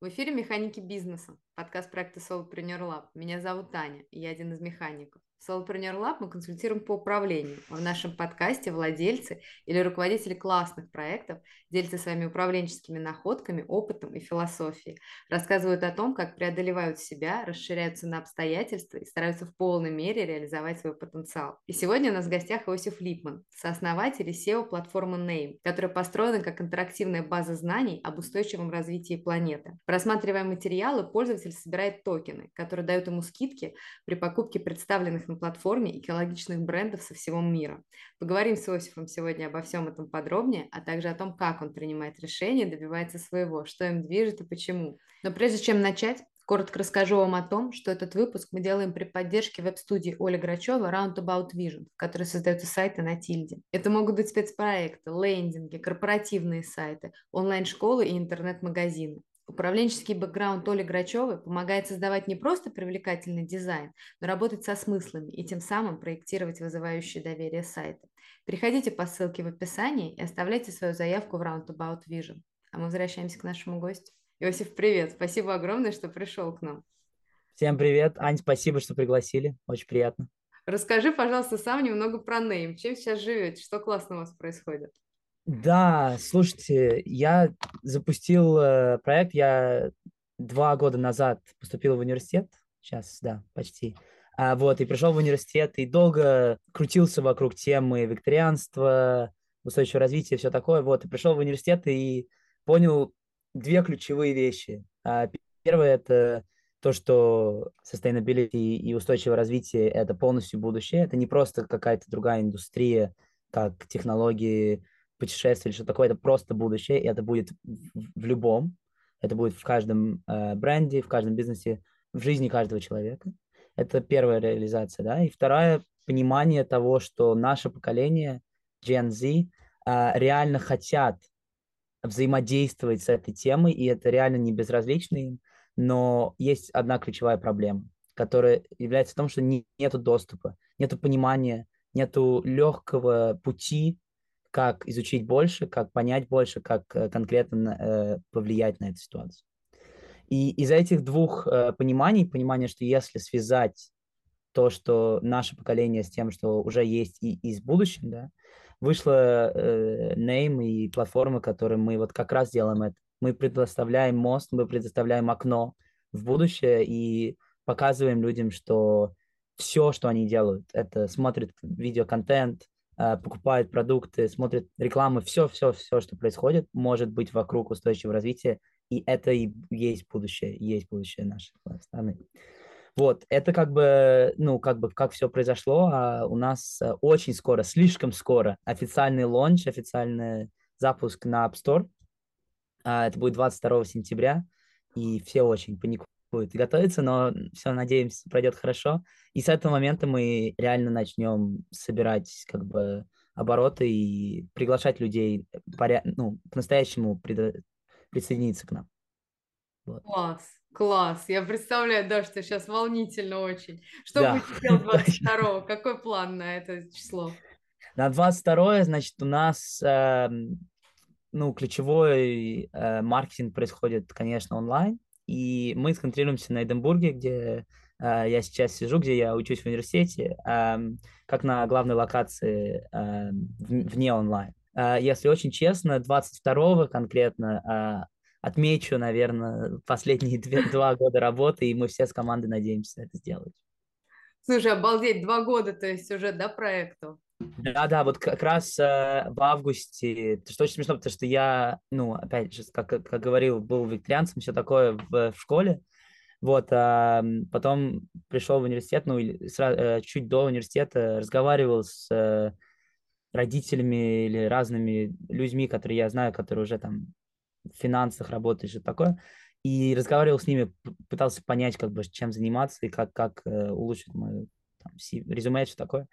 В эфире «Механики бизнеса», подкаст проекта Solopreneur Lab. Меня зовут Таня, и я один из механиков. В Solopreneur Lab мы консультируем по управлению. В нашем подкасте владельцы или руководители классных проектов делятся своими управленческими находками, опытом и философией. Рассказывают о том, как преодолевают себя, расширяются на обстоятельства и стараются в полной мере реализовать свой потенциал. И сегодня у нас в гостях Иосиф Липман, сооснователь и SEO платформы Name, которая построена как интерактивная база знаний об устойчивом развитии планеты. Просматривая материалы, пользователь собирает токены, которые дают ему скидки при покупке представленных на платформе экологичных брендов со всего мира. Поговорим с Иосифом сегодня обо всем этом подробнее, а также о том, как он принимает решения, добивается своего, что им движет и почему. Но прежде чем начать, Коротко расскажу вам о том, что этот выпуск мы делаем при поддержке веб-студии Оли Грачева Roundabout Vision, в которой создаются сайты на Тильде. Это могут быть спецпроекты, лендинги, корпоративные сайты, онлайн-школы и интернет-магазины. Управленческий бэкграунд Оли Грачевой помогает создавать не просто привлекательный дизайн, но работать со смыслами и тем самым проектировать вызывающие доверие сайты. Переходите по ссылке в описании и оставляйте свою заявку в Roundabout Vision. А мы возвращаемся к нашему гостю. Иосиф, привет! Спасибо огромное, что пришел к нам. Всем привет. Ань, спасибо, что пригласили. Очень приятно. Расскажи, пожалуйста, сам немного про Name. Чем сейчас живете? Что классно у вас происходит? Да, слушайте, я запустил э, проект, я два года назад поступил в университет, сейчас, да, почти, а, вот, и пришел в университет, и долго крутился вокруг темы викторианства, устойчивого развития, все такое, вот, и пришел в университет и понял две ключевые вещи. А, первое – это то, что sustainability и устойчивое развитие – это полностью будущее, это не просто какая-то другая индустрия, как технологии, путешествие или что такое, это просто будущее, и это будет в любом, это будет в каждом э, бренде, в каждом бизнесе, в жизни каждого человека. Это первая реализация, да. И вторая понимание того, что наше поколение Gen Z э, реально хотят взаимодействовать с этой темой, и это реально не безразлично им, но есть одна ключевая проблема, которая является в том, что не, нету доступа, нету понимания, нету легкого пути как изучить больше, как понять больше, как э, конкретно э, повлиять на эту ситуацию. И из этих двух э, пониманий, понимание, что если связать то, что наше поколение с тем, что уже есть и из будущего, да, вышла э, Name и платформа, которой мы вот как раз делаем это. Мы предоставляем мост, мы предоставляем окно в будущее и показываем людям, что все, что они делают, это смотрят видеоконтент, покупают продукты, смотрят рекламы, все-все-все, что происходит, может быть вокруг устойчивого развития, и это и есть будущее, есть будущее нашей страны. Вот, это как бы, ну, как бы, как все произошло, а у нас э, очень скоро, слишком скоро официальный лонч, официальный запуск на App Store. А, это будет 22 сентября, и все очень паникуют будет готовиться, но все, надеемся, пройдет хорошо. И с этого момента мы реально начнем собирать как бы обороты и приглашать людей поря... ну, по-настоящему прид... присоединиться к нам. Вот. Класс, класс. Я представляю, да, что сейчас волнительно очень. Что да. будете делать 22 Какой план на это число? На 22 значит, у нас э, ну, ключевой э, маркетинг происходит, конечно, онлайн. И мы сконцентрируемся на Эдинбурге, где э, я сейчас сижу, где я учусь в университете, э, как на главной локации э, вне онлайн. Если очень честно, 22-го конкретно отмечу, наверное, последние две, два года работы, и мы все с командой надеемся это сделать. Слушай, обалдеть, два года, то есть уже, да, проекту? Да, да, вот как раз э, в августе, что очень смешно, потому что я, ну, опять же, как, как говорил, был викторианцем, все такое в, в школе, вот, а потом пришел в университет, ну, или сразу, э, чуть до университета разговаривал с э, родителями или разными людьми, которые я знаю, которые уже там в финансах работают, что такое, и разговаривал с ними, пытался понять, как бы, чем заниматься и как, как э, улучшить мое там, резюме, что такое.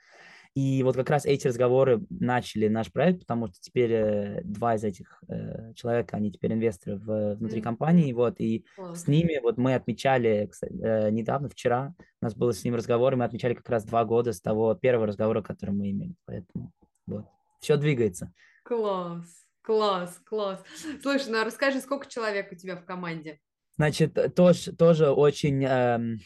И вот как раз эти разговоры начали наш проект, потому что теперь э, два из этих э, человек, они теперь инвесторы в, внутри mm-hmm. компании, вот, и oh. с ними вот мы отмечали кстати, э, недавно, вчера, у нас был с ним разговор, и мы отмечали как раз два года с того первого разговора, который мы имели, поэтому вот, все двигается. Класс, класс, класс. Слушай, ну а расскажи, сколько человек у тебя в команде? Значит, тоже, тоже очень эм,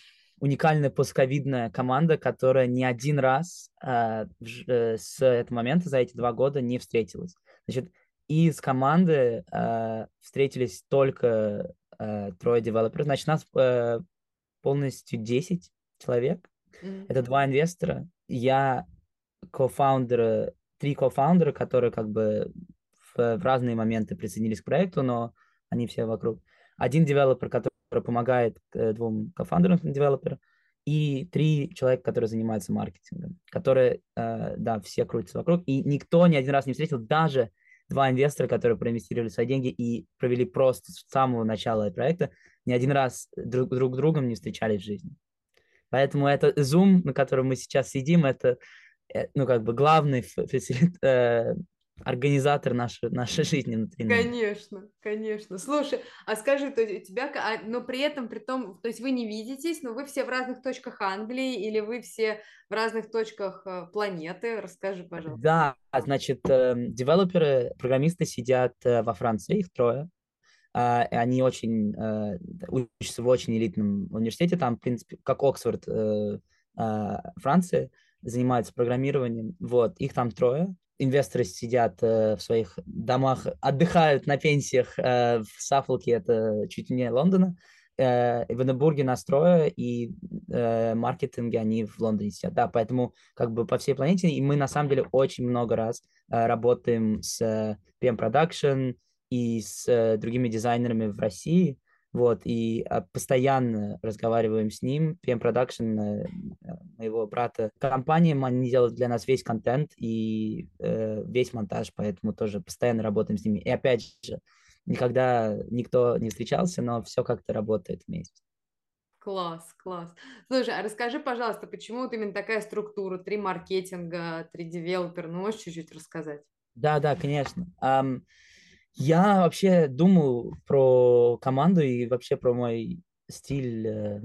уникальная постковидная команда, которая ни один раз э, э, с этого момента за эти два года не встретилась. Значит, из команды э, встретились только э, трое девелоперов. Значит, нас э, полностью 10 человек. Mm-hmm. Это два инвестора. Я кофаундеры, три кофаундера, которые как бы в, в разные моменты присоединились к проекту, но они все вокруг один девелопер, который помогает э, двум кофаундерам девелоперам, и три человека, которые занимаются маркетингом, которые, э, да, все крутятся вокруг, и никто ни один раз не встретил, даже два инвестора, которые проинвестировали свои деньги и провели просто с самого начала проекта, ни один раз друг, друг с другом не встречались в жизни. Поэтому это Zoom, на котором мы сейчас сидим, это, э, ну, как бы главный фасилит, организатор нашей, нашей жизни внутри. Конечно, конечно. Слушай, а скажи, то у тебя, а, но при этом, при том, то есть вы не видитесь, но вы все в разных точках Англии или вы все в разных точках э, планеты? Расскажи, пожалуйста. Да, значит, эм, девелоперы, программисты сидят э, во Франции, их трое. Uh, они очень uh, учатся в очень элитном университете, там, в принципе, как Оксфорд Франции, занимаются программированием. Вот, их там трое инвесторы сидят э, в своих домах, отдыхают на пенсиях э, в Саффолке, это чуть не Лондона, э, в Эдинбурге настроя и э, маркетинге они в Лондоне сидят. Да, поэтому как бы по всей планете, и мы на самом деле очень много раз э, работаем с э, PM Production и с э, другими дизайнерами в России, вот, и а, постоянно разговариваем с ним. PM Production, э, моего брата, компания, они делают для нас весь контент и э, весь монтаж, поэтому тоже постоянно работаем с ними. И опять же, никогда никто не встречался, но все как-то работает вместе. Класс, класс. Слушай, а расскажи, пожалуйста, почему вот именно такая структура, три маркетинга, три девелопера, ну можешь чуть-чуть рассказать? Да, да, конечно. Um, я вообще думаю про команду и вообще про мой стиль э,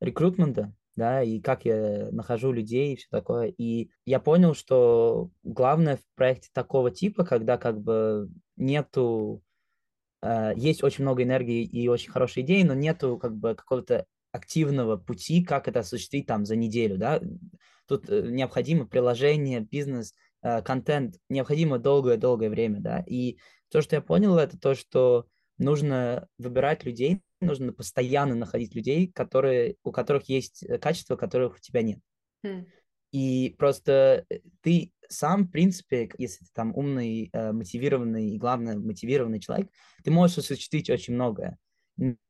рекрутмента, да, и как я нахожу людей и все такое. И я понял, что главное в проекте такого типа, когда как бы нету, э, есть очень много энергии и очень хорошие идеи, но нету как бы какого-то активного пути, как это осуществить там за неделю, да. Тут э, необходимо приложение, бизнес, контент необходимо долгое-долгое время, да, и то, что я понял, это то, что нужно выбирать людей, нужно постоянно находить людей, которые, у которых есть э, качества, которых у тебя нет. Mm. И просто э, ты сам, в принципе, если ты там умный, мотивированный и, главное, мотивированный человек, ты можешь осуществить очень многое.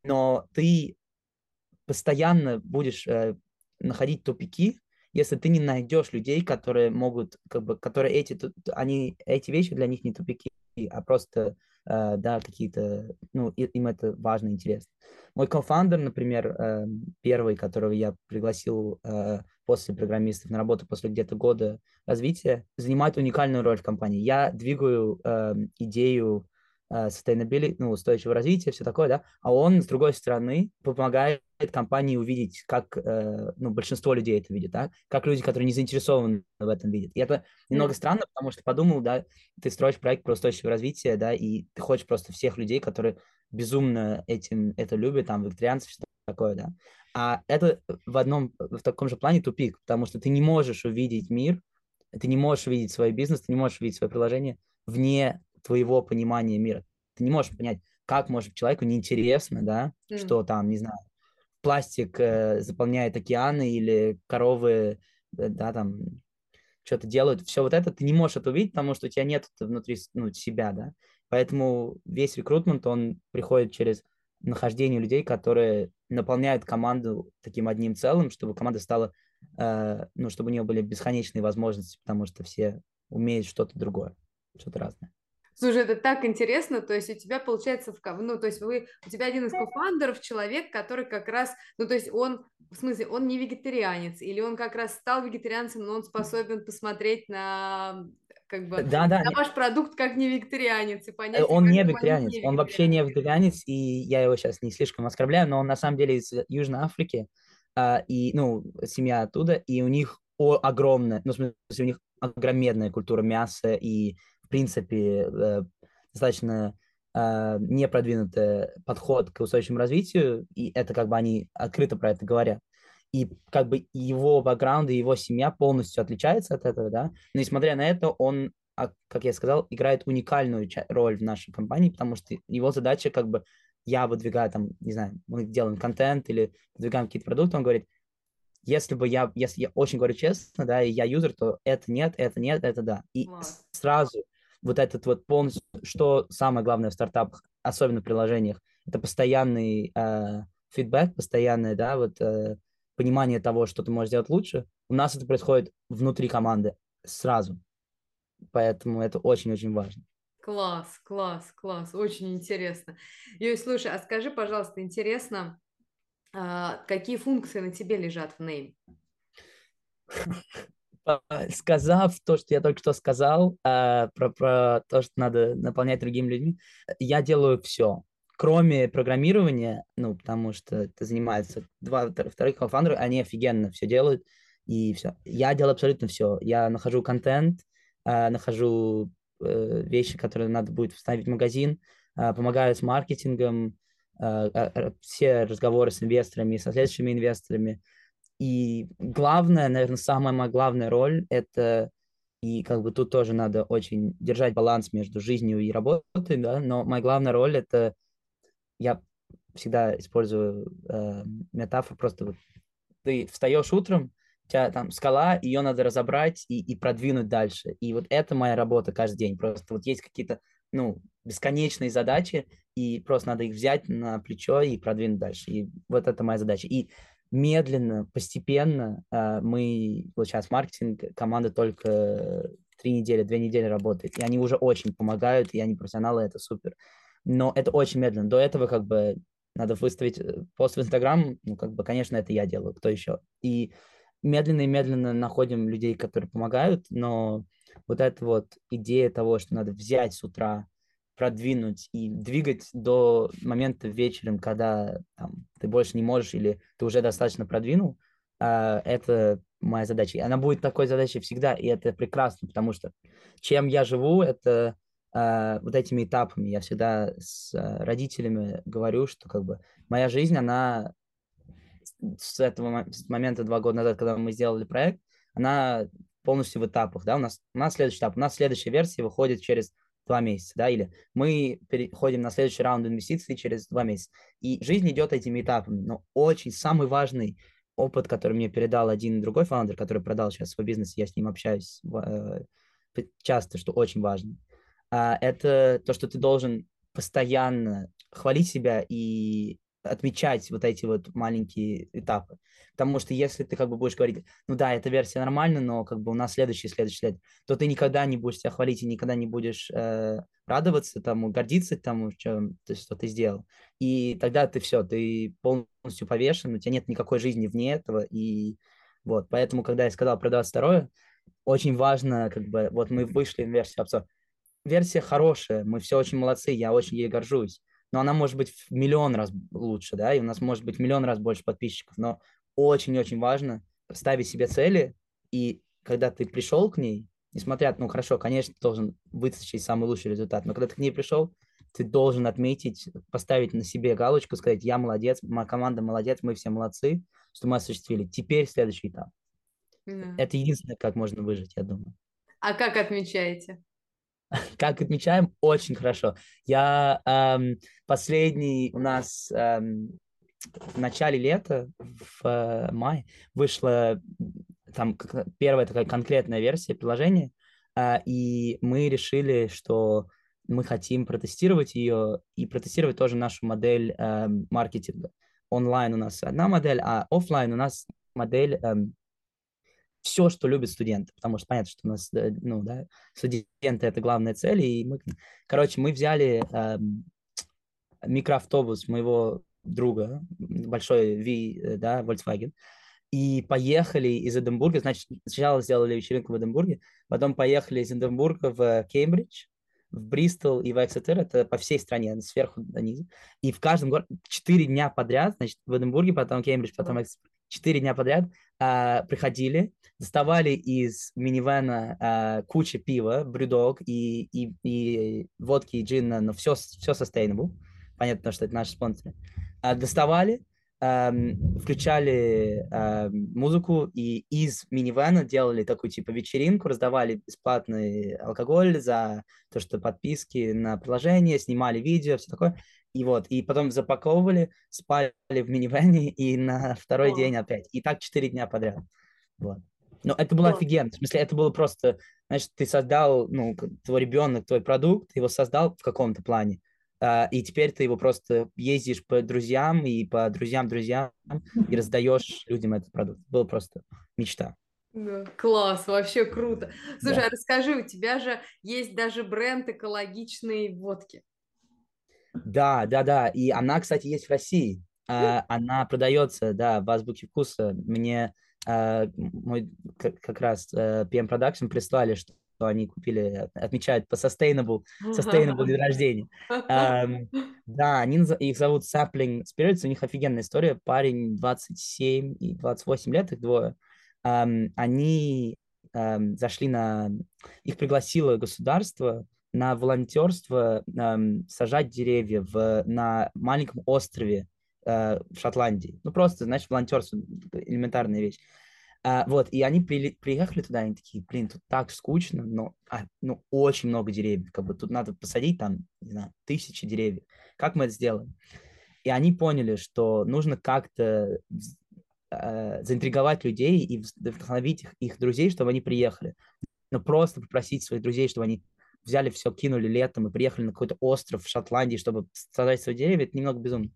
Но ты постоянно будешь находить тупики, если ты не найдешь людей, которые могут, как бы, которые эти, они, эти вещи для них не тупики, а просто, э, да, какие-то, ну, им это важно, интересно. Мой кофаундер, например, э, первый, которого я пригласил э, после программистов на работу после где-то года развития, занимает уникальную роль в компании. Я двигаю э, идею sustainability, ну, устойчивого развития, все такое, да, а он, с другой стороны, помогает компании увидеть, как, э, ну, большинство людей это видит, да, как люди, которые не заинтересованы в этом видят. И это немного странно, потому что подумал, да, ты строишь проект про устойчивое развитие, да, и ты хочешь просто всех людей, которые безумно этим это любят, там, вегетарианцев, что такое, да. А это в одном, в таком же плане тупик, потому что ты не можешь увидеть мир, ты не можешь увидеть свой бизнес, ты не можешь увидеть свое приложение вне твоего понимания мира. Ты не можешь понять, как может человеку неинтересно, да, mm. что там, не знаю, пластик э, заполняет океаны или коровы, э, да, там что-то делают. Все вот это ты не можешь это увидеть, потому что у тебя нет внутри ну, себя, да. Поэтому весь рекрутмент, он приходит через нахождение людей, которые наполняют команду таким одним целым, чтобы команда стала, э, ну, чтобы у нее были бесконечные возможности, потому что все умеют что-то другое, что-то разное. Слушай, это так интересно, то есть у тебя получается, в, ну, то есть вы, у тебя один из кофандеров человек, который как раз, ну, то есть он, в смысле, он не вегетарианец, или он как раз стал вегетарианцем, но он способен посмотреть на как бы да, да, на ваш продукт как не вегетарианец и понять. Э, он не вегетарианец, не он вообще не вегетарианец, и я его сейчас не слишком оскорбляю, но он на самом деле из Южной Африки, а, и, ну, семья оттуда, и у них о, огромная, ну, в смысле, у них огромная культура мяса и принципе, э, достаточно э, непродвинутый подход к устойчивому развитию, и это как бы они открыто про это говорят. И как бы его бэкграунд и его семья полностью отличается от этого, да, но несмотря на это, он, а, как я сказал, играет уникальную роль в нашей компании, потому что его задача как бы я выдвигаю там, не знаю, мы делаем контент или выдвигаем какие-то продукты, он говорит, если бы я, если я очень говорю честно, да, и я юзер, то это нет, это нет, это да. И wow. сразу вот этот вот полностью, что самое главное в стартапах, особенно в приложениях, это постоянный э, фидбэк, постоянное, да, вот э, понимание того, что ты можешь сделать лучше. У нас это происходит внутри команды сразу. Поэтому это очень-очень важно. Класс, класс, класс, очень интересно. Юй, слушай, а скажи, пожалуйста, интересно, а, какие функции на тебе лежат в Name? Сказав то, что я только что сказал, а, про, про то, что надо наполнять другими людьми, я делаю все, кроме программирования, ну, потому что это занимается два вторых кофаундеры, они офигенно все делают, и все. Я делаю абсолютно все. Я нахожу контент, а, нахожу э, вещи, которые надо будет вставить в магазин, помогаю с маркетингом, Э, все разговоры с инвесторами, со следующими инвесторами. И главное, наверное, самая моя главная роль – это и как бы тут тоже надо очень держать баланс между жизнью и работой, да, но моя главная роль – это я всегда использую э, метафору просто вот ты встаешь утром, у тебя там скала, ее надо разобрать и, и продвинуть дальше. И вот это моя работа каждый день. Просто вот есть какие-то ну, бесконечные задачи, и просто надо их взять на плечо и продвинуть дальше. И вот это моя задача. И медленно, постепенно э, мы, сейчас маркетинг, команда только три недели, две недели работает, и они уже очень помогают, и они профессионалы, это супер. Но это очень медленно. До этого как бы надо выставить э, пост в Инстаграм, ну, как бы, конечно, это я делаю, кто еще. И медленно и медленно находим людей, которые помогают, но вот эта вот идея того, что надо взять с утра, продвинуть и двигать до момента вечером, когда там, ты больше не можешь или ты уже достаточно продвинул, э, это моя задача. И она будет такой задачей всегда, и это прекрасно, потому что чем я живу, это э, вот этими этапами. Я всегда с э, родителями говорю, что как бы моя жизнь, она с этого с момента два года назад, когда мы сделали проект, она полностью в этапах, да, у нас, у нас следующий этап, у нас следующая версия выходит через два месяца, да, или мы переходим на следующий раунд инвестиций через два месяца. И жизнь идет этими этапами, но очень самый важный опыт, который мне передал один другой фаундер, который продал сейчас свой бизнес, я с ним общаюсь э, часто, что очень важно, а, это то, что ты должен постоянно хвалить себя и отмечать вот эти вот маленькие этапы. Потому что если ты как бы будешь говорить, ну да, эта версия нормальна, но как бы у нас следующий, следующий лет, то ты никогда не будешь себя хвалить и никогда не будешь э, радоваться тому, гордиться тому, чем, то, что ты сделал. И тогда ты все, ты полностью повешен, у тебя нет никакой жизни вне этого. И вот, поэтому, когда я сказал про 22 очень важно, как бы, вот мы вышли в версию обзор. Версия хорошая, мы все очень молодцы, я очень ей горжусь но она может быть в миллион раз лучше, да, и у нас может быть миллион раз больше подписчиков, но очень-очень важно ставить себе цели, и когда ты пришел к ней, несмотря, ну хорошо, конечно, ты должен вытащить самый лучший результат, но когда ты к ней пришел, ты должен отметить, поставить на себе галочку, сказать, я молодец, моя команда молодец, мы все молодцы, что мы осуществили. Теперь следующий этап. Да. Это единственное, как можно выжить, я думаю. А как отмечаете? Как отмечаем? Очень хорошо. Я эм, последний у нас эм, в начале лета, в э, мае, вышла там первая такая конкретная версия приложения, э, и мы решили, что мы хотим протестировать ее и протестировать тоже нашу модель э, маркетинга. Онлайн у нас одна модель, а офлайн у нас модель эм, все, что любят студенты, потому что понятно, что у нас, э, ну, да, студенты — это главная цель, и мы, короче, мы взяли э, микроавтобус моего друга, большой V, э, да, Volkswagen, и поехали из Эдинбурга, значит, сначала сделали вечеринку в Эдинбурге, потом поехали из Эдинбурга в Кембридж, в Бристол и в Эксетер, это по всей стране, сверху до низу, и в каждом городе четыре дня подряд, значит, в Эдинбурге, потом Кембридж, потом Эксетер, четыре дня подряд а, приходили, доставали из минивэна а, кучу пива, брюдог и, и, и водки, и джина, но все, все sustainable. Понятно, что это наши спонсоры. А, доставали, эм, включали эм, музыку и из минивэна делали такую типа вечеринку, раздавали бесплатный алкоголь за то, что подписки на приложение, снимали видео, все такое. И вот, и потом запаковывали, спали в минивэне и на второй О. день опять. И так четыре дня подряд. Вот. Но это было О. офигенно. В смысле, это было просто, знаешь, ты создал, ну, твой ребенок, твой продукт, ты его создал в каком-то плане. Uh, и теперь ты его просто ездишь по друзьям и по друзьям-друзьям и раздаешь людям этот продукт. Было просто мечта. Да, класс, вообще круто. Слушай, да. а расскажи, у тебя же есть даже бренд экологичной водки. Да, да, да. И она, кстати, есть в России. А, она продается, да, в азбуке вкуса. Мне а, мой как, раз PM Production прислали, что они купили, отмечают по sustainable, sustainable день рождения. Um, да, они, их зовут Sapling Spirits, у них офигенная история. Парень 27 и 28 лет, их двое. Um, они um, зашли на... Их пригласило государство на волонтерство эм, сажать деревья в, на маленьком острове э, в Шотландии. Ну, просто, знаешь, волонтерство, элементарная вещь. А, вот, и они при, приехали туда, они такие, блин, тут так скучно, но а, ну, очень много деревьев, как бы тут надо посадить там, не знаю, тысячи деревьев. Как мы это сделаем? И они поняли, что нужно как-то э, заинтриговать людей и вдохновить их, их друзей, чтобы они приехали. Но просто попросить своих друзей, чтобы они взяли все, кинули летом и приехали на какой-то остров в Шотландии, чтобы сажать свои деревья, это немного безумно.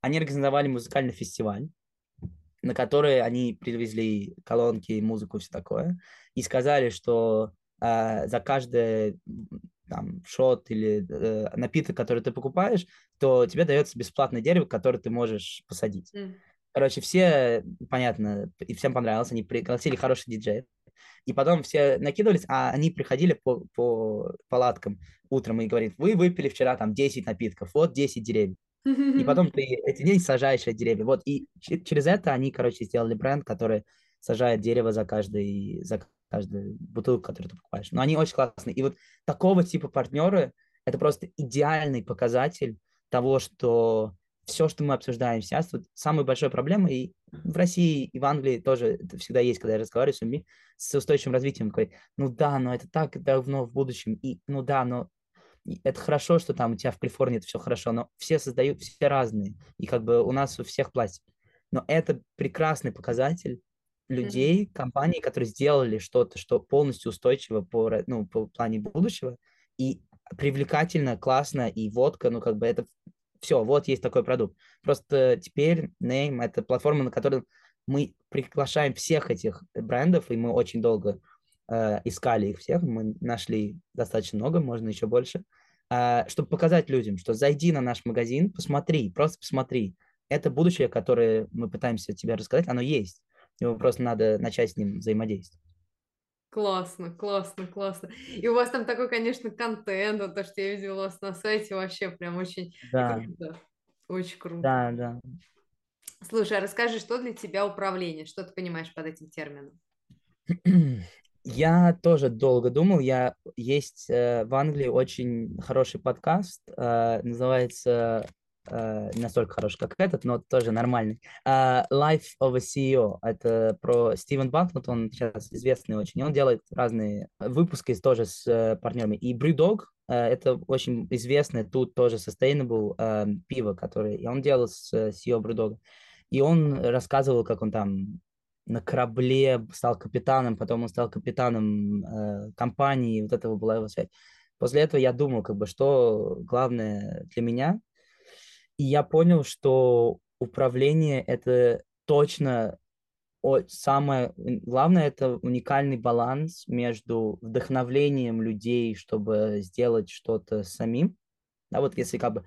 Они организовали музыкальный фестиваль, на который они привезли колонки, музыку, все такое, и сказали, что э, за каждый там, шот или э, напиток, который ты покупаешь, то тебе дается бесплатное дерево, которое ты можешь посадить. Mm. Короче, все, понятно, и всем понравилось, они пригласили хороший диджей. И потом все накидывались, а они приходили по, по палаткам утром и говорят, вы выпили вчера там 10 напитков, вот 10 деревьев. И потом ты эти день сажаешь эти деревья. Вот, и через это они, короче, сделали бренд, который сажает дерево за каждый, за каждую бутылку, которую ты покупаешь. Но они очень классные. И вот такого типа партнеры, это просто идеальный показатель того, что все, что мы обсуждаем сейчас, вот самая большая проблема, и в России, и в Англии тоже это всегда есть, когда я разговариваю с людьми с устойчивым развитием, такой, ну да, но это так давно в будущем, и ну да, но это хорошо, что там у тебя в Калифорнии это все хорошо, но все создают, все разные, и как бы у нас у всех пластик. Но это прекрасный показатель людей, mm-hmm. компаний, которые сделали что-то, что полностью устойчиво по, ну, по плане будущего, и привлекательно, классно, и водка, ну, как бы это все, вот есть такой продукт. Просто теперь Name — это платформа, на которой мы приглашаем всех этих брендов, и мы очень долго э, искали их всех, мы нашли достаточно много, можно еще больше, э, чтобы показать людям, что зайди на наш магазин, посмотри, просто посмотри. Это будущее, которое мы пытаемся тебе рассказать, оно есть. Его просто надо начать с ним взаимодействовать. Классно, классно, классно. И у вас там такой, конечно, контент, вот то, что я видела у вас на сайте, вообще прям очень да. круто. Очень круто. Да, да. Слушай, а расскажи, что для тебя управление? Что ты понимаешь под этим термином? Я тоже долго думал. Я есть э, в Англии очень хороший подкаст, э, называется Не настолько хороший, как этот, но тоже нормальный. Uh, Life of a CEO. Это про Стивен Банкнут, он сейчас известный очень. Он делает разные выпуски тоже с uh, партнерами. И Brewdog uh, это очень известный тут тоже sustainable uh, пиво, которое и он делал с uh, CEO Brewdog. И он рассказывал, как он там на корабле стал капитаном, потом он стал капитаном э, компании, вот этого была его связь. После этого я думал, как бы, что главное для меня и я понял, что управление это точно самое главное это уникальный баланс между вдохновлением людей, чтобы сделать что-то самим. Да, вот если как бы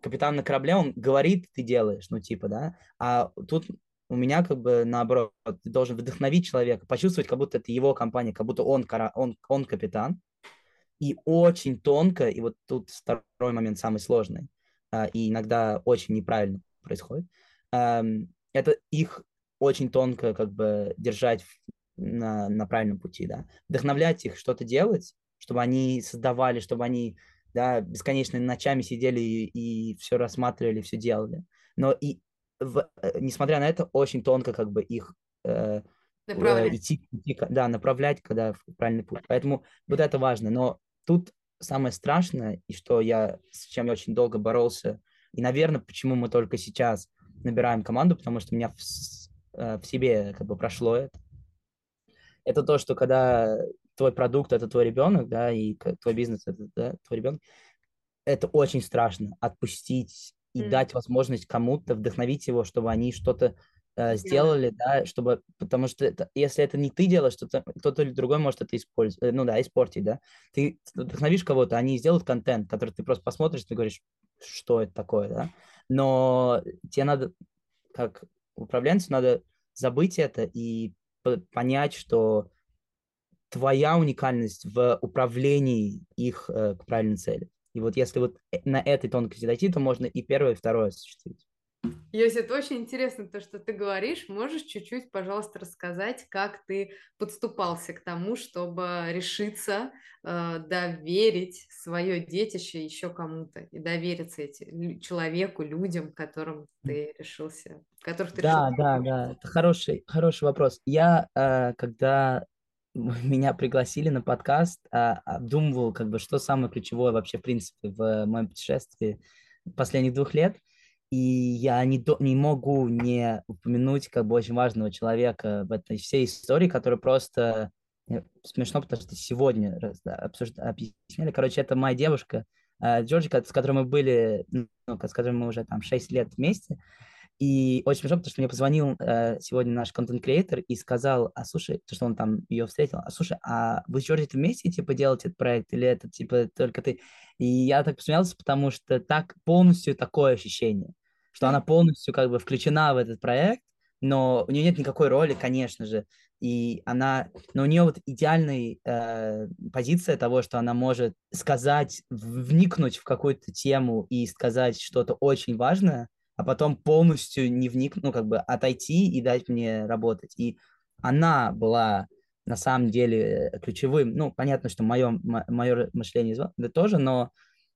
капитан на корабле, он говорит, ты делаешь, ну типа, да, а тут у меня как бы наоборот, ты должен вдохновить человека, почувствовать, как будто это его компания, как будто он, он, он капитан, и очень тонко, и вот тут второй момент самый сложный, и иногда очень неправильно происходит, это их очень тонко как бы держать на, на правильном пути, да. Вдохновлять их что-то делать, чтобы они создавали, чтобы они да, бесконечно ночами сидели и, и все рассматривали, все делали. Но и в, э, несмотря на это, очень тонко как бы их э, э, идти, идти, да, направлять, когда в правильный путь. Поэтому вот это важно. Но тут самое страшное, и что я, с чем я очень долго боролся, и, наверное, почему мы только сейчас набираем команду, потому что у меня в, э, в себе как бы прошло это. Это то, что когда твой продукт это твой ребенок, да, и твой бизнес это да, твой ребенок, это очень страшно отпустить и mm. дать возможность кому-то вдохновить его, чтобы они что-то э, сделали, да, чтобы, потому что это, если это не ты делаешь, то кто-то или другой может это использовать, э, ну да, испортить, да. Ты вдохновишь кого-то, они сделают контент, который ты просто посмотришь, ты говоришь, что это такое, да. Но тебе надо, как управленцу, надо забыть это и понять, что твоя уникальность в управлении их э, к правильной цели. И вот если вот на этой тонкости дойти, то можно и первое, и второе осуществить. Йося, это очень интересно, то, что ты говоришь. Можешь чуть-чуть, пожалуйста, рассказать, как ты подступался к тому, чтобы решиться э, доверить свое детище еще кому-то и довериться эти, человеку, людям, которым ты решился, которых ты да, решил. Да, да, да, это хороший, хороший вопрос. Я, э, когда меня пригласили на подкаст, а, обдумывал, как бы, что самое ключевое вообще, в принципе, в моем путешествии последних двух лет. И я не, до, не могу не упомянуть как бы очень важного человека в этой всей истории, который просто э, смешно, потому что сегодня обсуждали, объясняли. Короче, это моя девушка э, Джорджи, с которой мы были, ну, с которой мы уже там 6 лет вместе. И очень смешно, потому что мне позвонил э, сегодня наш контент-креатор и сказал, а слушай, то, что он там ее встретил, а слушай, а вы с Джорджи вместе, типа, делаете этот проект, или это, типа, только ты? И я так посмеялся, потому что так полностью такое ощущение, что она полностью как бы включена в этот проект, но у нее нет никакой роли, конечно же, и она, но у нее вот идеальная э, позиция того, что она может сказать, вникнуть в какую-то тему и сказать что-то очень важное, а потом полностью не вникнуть, ну, как бы отойти и дать мне работать. И она была на самом деле ключевым, ну, понятно, что мое, мое мышление тоже, но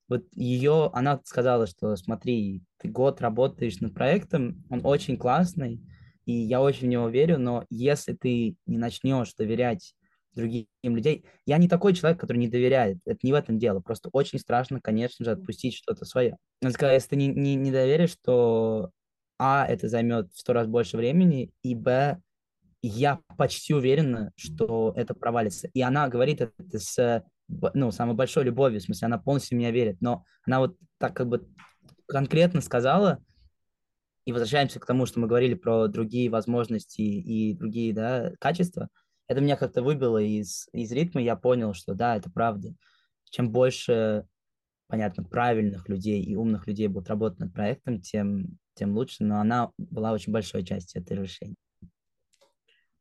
вот ее, она сказала, что смотри, ты год работаешь над проектом, он очень классный, и я очень в него верю, но если ты не начнешь доверять другим людей. Я не такой человек, который не доверяет. Это не в этом дело. Просто очень страшно, конечно же, отпустить что-то свое. Но если ты не, не, не доверишь, то А, это займет в сто раз больше времени, и Б, я почти уверена, что это провалится. И она говорит это с ну, самой большой любовью, в смысле, она полностью в меня верит. Но она вот так как бы конкретно сказала, и возвращаемся к тому, что мы говорили про другие возможности и другие да, качества – это меня как-то выбило из, из ритма, я понял, что да, это правда. Чем больше, понятно, правильных людей и умных людей будут работать над проектом, тем, тем лучше, но она была очень большой частью этого решения.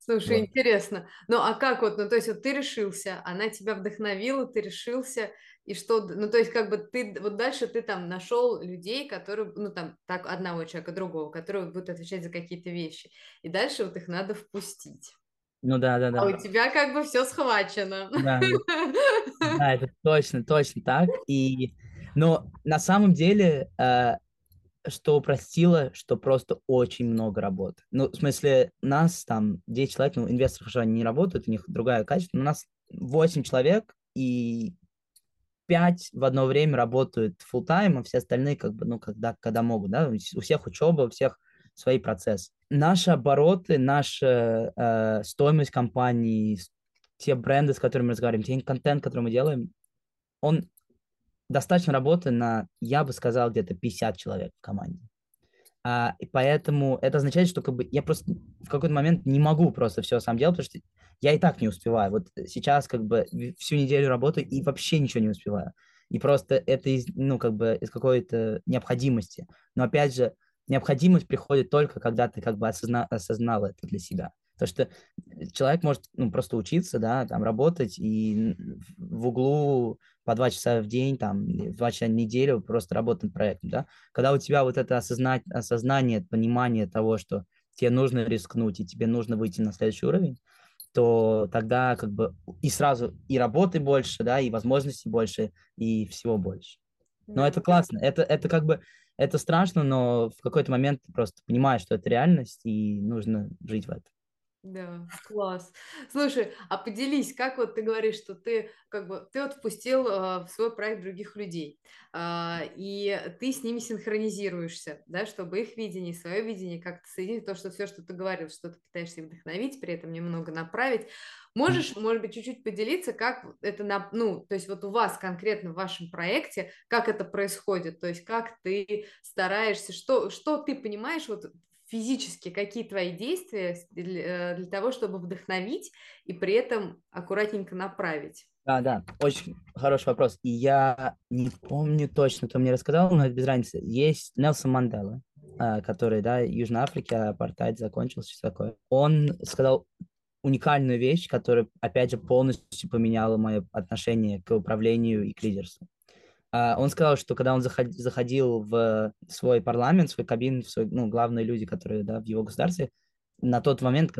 Слушай, вот. интересно. Ну, а как вот, ну, то есть вот ты решился, она тебя вдохновила, ты решился, и что, ну, то есть как бы ты, вот дальше ты там нашел людей, которые, ну, там, так, одного человека, другого, которые будут отвечать за какие-то вещи, и дальше вот их надо впустить. Ну да, да, да. А у тебя как бы все схвачено. Да, да это точно, точно так. И, но на самом деле, э, что упростило, что просто очень много работы. Ну, в смысле, нас там 10 человек, ну, инвесторы уже не работают, у них другая качество, но у нас 8 человек, и 5 в одно время работают full time, а все остальные как бы, ну, когда, когда могут, да, у всех учеба, у всех свои процессы. Наши обороты, наша э, стоимость компании, те бренды, с которыми мы разговариваем, те контент, который мы делаем, он достаточно работы на, я бы сказал, где-то 50 человек в команде. А, и поэтому это означает, что как бы я просто в какой-то момент не могу просто все сам делать, потому что я и так не успеваю. Вот сейчас как бы всю неделю работаю и вообще ничего не успеваю. И просто это из, ну, как бы из какой-то необходимости. Но опять же, необходимость приходит только, когда ты как бы осозна, осознал это для себя. То, что человек может ну, просто учиться, да, там, работать и в углу по два часа в день, там, два часа в неделю просто работать над проектом, да. Когда у тебя вот это осознать, осознание, понимание того, что тебе нужно рискнуть, и тебе нужно выйти на следующий уровень, то тогда как бы и сразу и работы больше, да, и возможностей больше, и всего больше. Но это классно. Это, это как бы, это страшно, но в какой-то момент ты просто понимаешь, что это реальность, и нужно жить в этом. Да, класс. Слушай, а поделись, как вот ты говоришь, что ты как бы ты вот впустил э, в свой проект других людей, э, и ты с ними синхронизируешься, да, чтобы их видение, свое видение как-то соединить, то, что все, что ты говорил, что ты пытаешься вдохновить, при этом немного направить. Можешь, может быть, чуть-чуть поделиться, как это, на, ну, то есть вот у вас конкретно в вашем проекте, как это происходит, то есть как ты стараешься, что, что ты понимаешь вот физически, какие твои действия для, э, для того, чтобы вдохновить и при этом аккуратненько направить? Да, да, очень хороший вопрос. И я не помню точно, кто мне рассказал, но это без разницы. Есть Нелсон Мандела, а, который, да, Южной Африке, апартайд закончился, все такое. Он сказал уникальную вещь, которая, опять же, полностью поменяла мое отношение к управлению и к лидерству. А, он сказал, что когда он заходил в свой парламент, в свой кабин, в свой, ну, главные люди, которые, да, в его государстве, на тот момент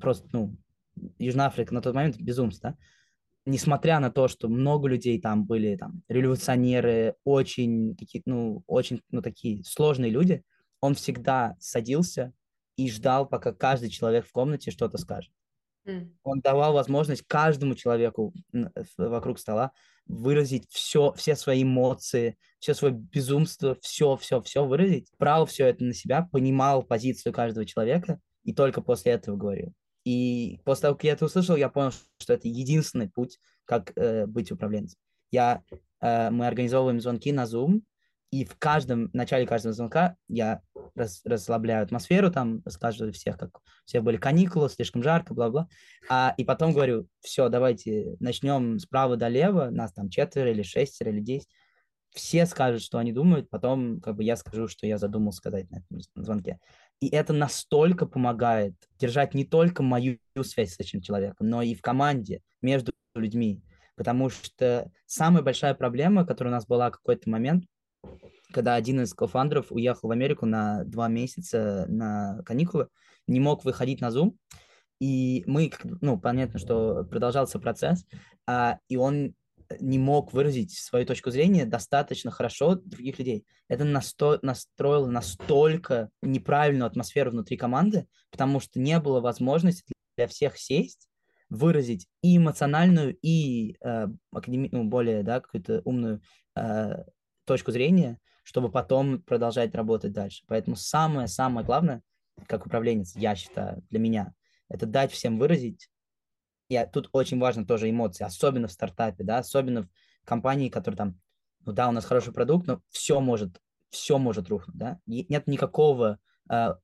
просто, ну, Южная Африка на тот момент безумство, да? несмотря на то, что много людей там были, там, революционеры, очень, такие, ну, очень, ну, такие сложные люди, он всегда садился и ждал, пока каждый человек в комнате что-то скажет. Mm. Он давал возможность каждому человеку вокруг стола выразить все, все свои эмоции, все свое безумство, все, все, все выразить, брал все это на себя, понимал позицию каждого человека и только после этого говорил. И после того, как я это услышал, я понял, что это единственный путь, как э, быть управленцем. Я, э, мы организовываем звонки на Zoom, и в каждом в начале каждого звонка я рас, расслабляю атмосферу, там рассказываю всех, как все были каникулы, слишком жарко, бла-бла. А, и потом говорю, все, давайте начнем справа долево, нас там четверо или шестеро или десять. Все скажут, что они думают, потом как бы я скажу, что я задумал сказать на этом звонке. И это настолько помогает держать не только мою связь с этим человеком, но и в команде, между людьми. Потому что самая большая проблема, которая у нас была в какой-то момент, когда один из кофандеров уехал в Америку на два месяца на каникулы, не мог выходить на Zoom, и мы, ну, понятно, что продолжался процесс, а, и он не мог выразить свою точку зрения достаточно хорошо других людей. Это насто... настроило настолько неправильную атмосферу внутри команды, потому что не было возможности для всех сесть, выразить и эмоциональную, и э, академи... ну, более да, какую-то умную э, точку зрения, чтобы потом продолжать работать дальше. Поэтому самое-самое главное, как управленец, я считаю, для меня, это дать всем выразить. И тут очень важно тоже эмоции, особенно в стартапе, да, особенно в компании, которая там, ну да, у нас хороший продукт, но все может, все может рухнуть, да. Нет никакого э,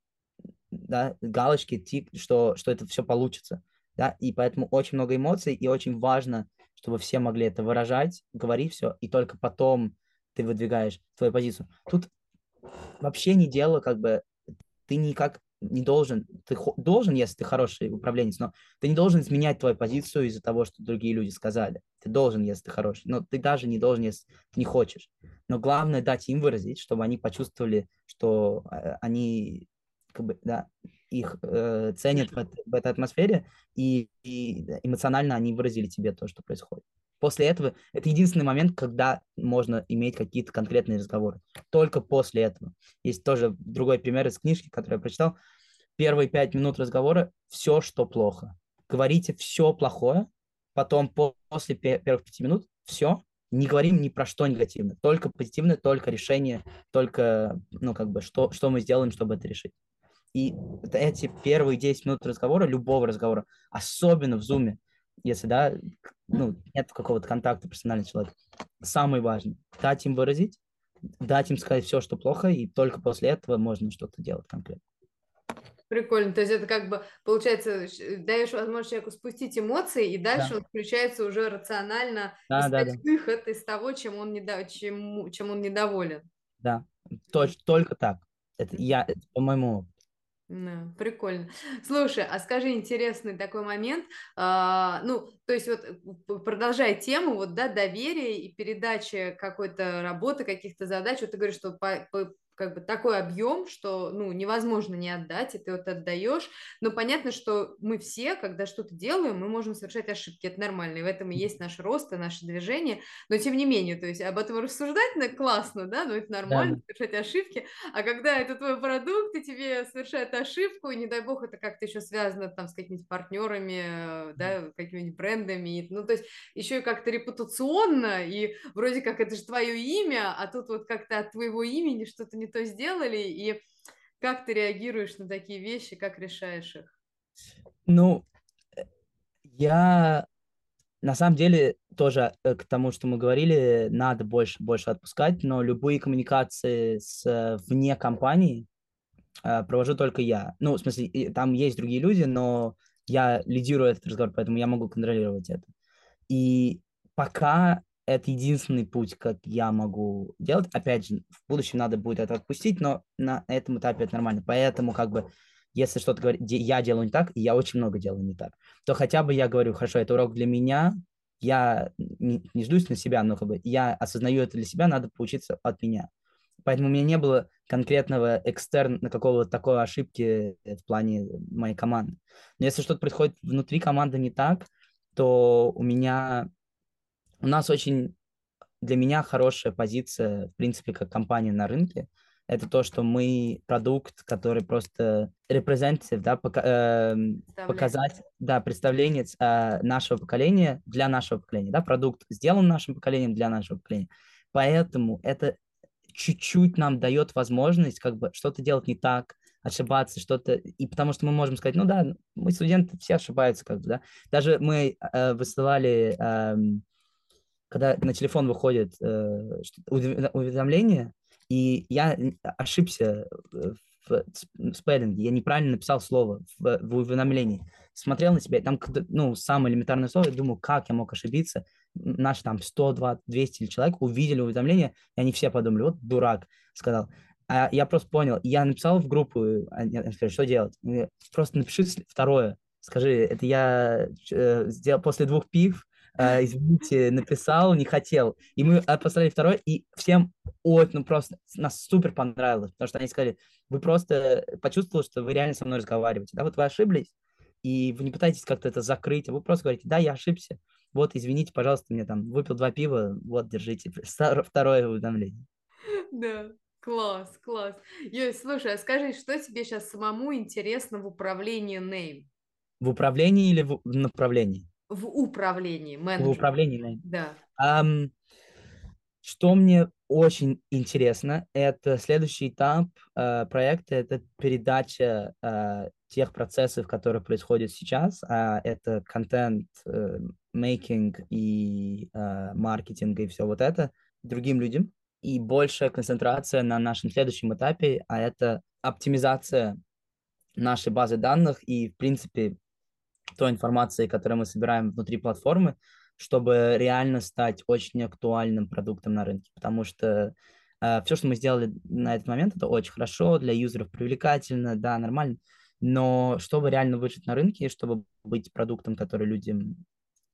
да, галочки, тик, что, что это все получится, да, и поэтому очень много эмоций, и очень важно, чтобы все могли это выражать, говорить все, и только потом ты выдвигаешь твою позицию. Тут вообще не дело, как бы, ты никак не должен, ты должен, если ты хороший управленец, но ты не должен изменять твою позицию из-за того, что другие люди сказали. Ты должен, если ты хороший, но ты даже не должен, если ты не хочешь. Но главное дать им выразить, чтобы они почувствовали, что э, они как бы, да, их э, ценят в, в этой атмосфере, и, и эмоционально они выразили тебе то, что происходит. После этого это единственный момент, когда можно иметь какие-то конкретные разговоры. Только после этого. Есть тоже другой пример из книжки, который я прочитал. Первые пять минут разговора – все, что плохо. Говорите все плохое, потом после первых пяти минут все, не говорим ни про что негативно, только позитивное, только решение, только, ну, как бы, что, что мы сделаем, чтобы это решить. И эти первые 10 минут разговора, любого разговора, особенно в Zoom, если, да, ну, нет какого-то контакта персонального человека. Самое важное – дать им выразить, дать им сказать все, что плохо, и только после этого можно что-то делать конкретно. Прикольно. То есть это как бы, получается, даешь возможность человеку спустить эмоции, и дальше да. он включается уже рационально да, искать да, да. выход из того, чем он, недо... чем... чем он недоволен. Да, Точ... только так. Это я, по-моему, да, прикольно. Слушай, а скажи интересный такой момент, а, ну, то есть вот продолжая тему, вот, да, доверие и передача какой-то работы, каких-то задач, вот ты говоришь, что по, по, как бы такой объем, что, ну, невозможно не отдать, и ты вот отдаешь. Но понятно, что мы все, когда что-то делаем, мы можем совершать ошибки, это нормально, и в этом и есть наш рост и наше движение. Но тем не менее, то есть об этом рассуждать ну, классно, да, но это нормально, да. совершать ошибки. А когда это твой продукт, и тебе совершает ошибку, и не дай бог это как-то еще связано там с какими-то партнерами, да, какими-нибудь брендами, ну, то есть еще и как-то репутационно, и вроде как это же твое имя, а тут вот как-то от твоего имени что-то не то сделали, и как ты реагируешь на такие вещи, как решаешь их? Ну, э, я на самом деле тоже э, к тому, что мы говорили, надо больше, больше отпускать, но любые коммуникации с э, вне компании провожу только я. Ну, в смысле, там есть другие люди, но я лидирую этот разговор, поэтому я могу контролировать это. И пока это единственный путь, как я могу делать. Опять же, в будущем надо будет это отпустить, но на этом этапе это нормально. Поэтому, как бы, если что-то говорит, я делаю не так, и я очень много делаю не так, то хотя бы я говорю, хорошо, это урок для меня, я не, не ждусь на себя, но как бы я осознаю это для себя, надо поучиться от меня. Поэтому у меня не было конкретного экстерна какого-то такой ошибки в плане моей команды. Но если что-то происходит внутри команды не так, то у меня у нас очень для меня хорошая позиция, в принципе, как компания на рынке. Это то, что мы продукт, который просто representative, да, пока, э, показать, да, представление э, нашего поколения для нашего поколения, да, продукт сделан нашим поколением для нашего поколения. Поэтому это чуть-чуть нам дает возможность как бы что-то делать не так, ошибаться, что-то, и потому что мы можем сказать, ну да, мы студенты, все ошибаются, как бы, да. Даже мы э, высылали э, когда на телефон выходит э, уведомление, и я ошибся в спеллинге, я неправильно написал слово в, в уведомлении. Смотрел на себя, там, ну, самое элементарное слово, я думаю, как я мог ошибиться. Наши там 100, 200, 200 человек увидели уведомление, и они все подумали, вот дурак, сказал. А я просто понял, я написал в группу, они сказали, что делать? Просто напиши второе, скажи, это я э, сделал после двух пив, э, извините, написал, не хотел. И мы поставили второй, и всем очень, ну просто нас супер понравилось, потому что они сказали, вы просто почувствовали, что вы реально со мной разговариваете, да, вот вы ошиблись, и вы не пытаетесь как-то это закрыть, а вы просто говорите, да, я ошибся, вот, извините, пожалуйста, мне там выпил два пива, вот, держите, второе уведомление. Да, класс, класс. Юй, слушай, а скажи, что тебе сейчас самому интересно в управлении Name? В управлении или в направлении? В управлении, менеджмент. В управлении, да. Um, что мне очень интересно, это следующий этап uh, проекта, это передача uh, тех процессов, которые происходят сейчас, uh, это контент, мейкинг и маркетинг и все вот это другим людям, и большая концентрация на нашем следующем этапе, а это оптимизация нашей базы данных и, в принципе, той информации, которую мы собираем внутри платформы, чтобы реально стать очень актуальным продуктом на рынке, потому что э, все, что мы сделали на этот момент, это очень хорошо, для юзеров привлекательно, да, нормально, но чтобы реально выжить на рынке, чтобы быть продуктом, который людям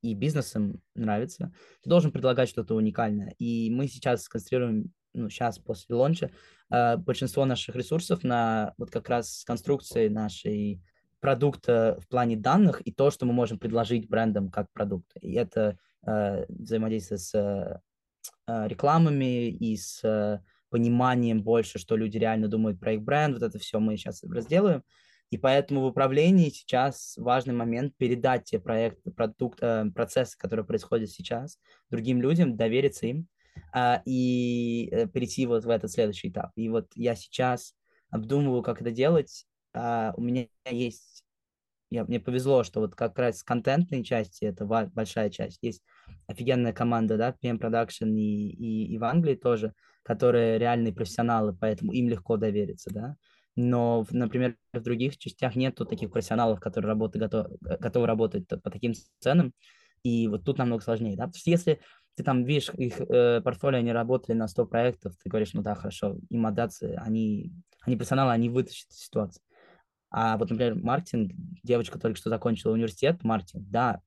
и бизнесам нравится, ты должен предлагать что-то уникальное. И мы сейчас сконструируем, ну, сейчас после лонча, э, большинство наших ресурсов на вот как раз конструкции нашей продукта в плане данных и то, что мы можем предложить брендам как продукт. И это э, взаимодействие с э, рекламами и с э, пониманием больше, что люди реально думают про их бренд. Вот это все мы сейчас разделаем. И поэтому в управлении сейчас важный момент передать те проекты, продукт, э, процессы, которые происходят сейчас, другим людям, довериться им э, и э, перейти вот в этот следующий этап. И вот я сейчас обдумываю, как это делать. Uh, у меня есть я, мне повезло, что вот как раз контентной части, это большая часть, есть офигенная команда, да, PM Production и, и, и в Англии тоже, которые реальные профессионалы, поэтому им легко довериться, да. Но, например, в других частях нету таких профессионалов, которые работают, готов, готовы работать по таким ценам, и вот тут намного сложнее, да, потому что если ты там видишь их э, портфолио, они работали на 100 проектов, ты говоришь, ну да, хорошо, им отдаться, они, они профессионалы, они вытащат ситуацию. А вот, например, Мартин, девочка только что закончила университет, Мартин, да,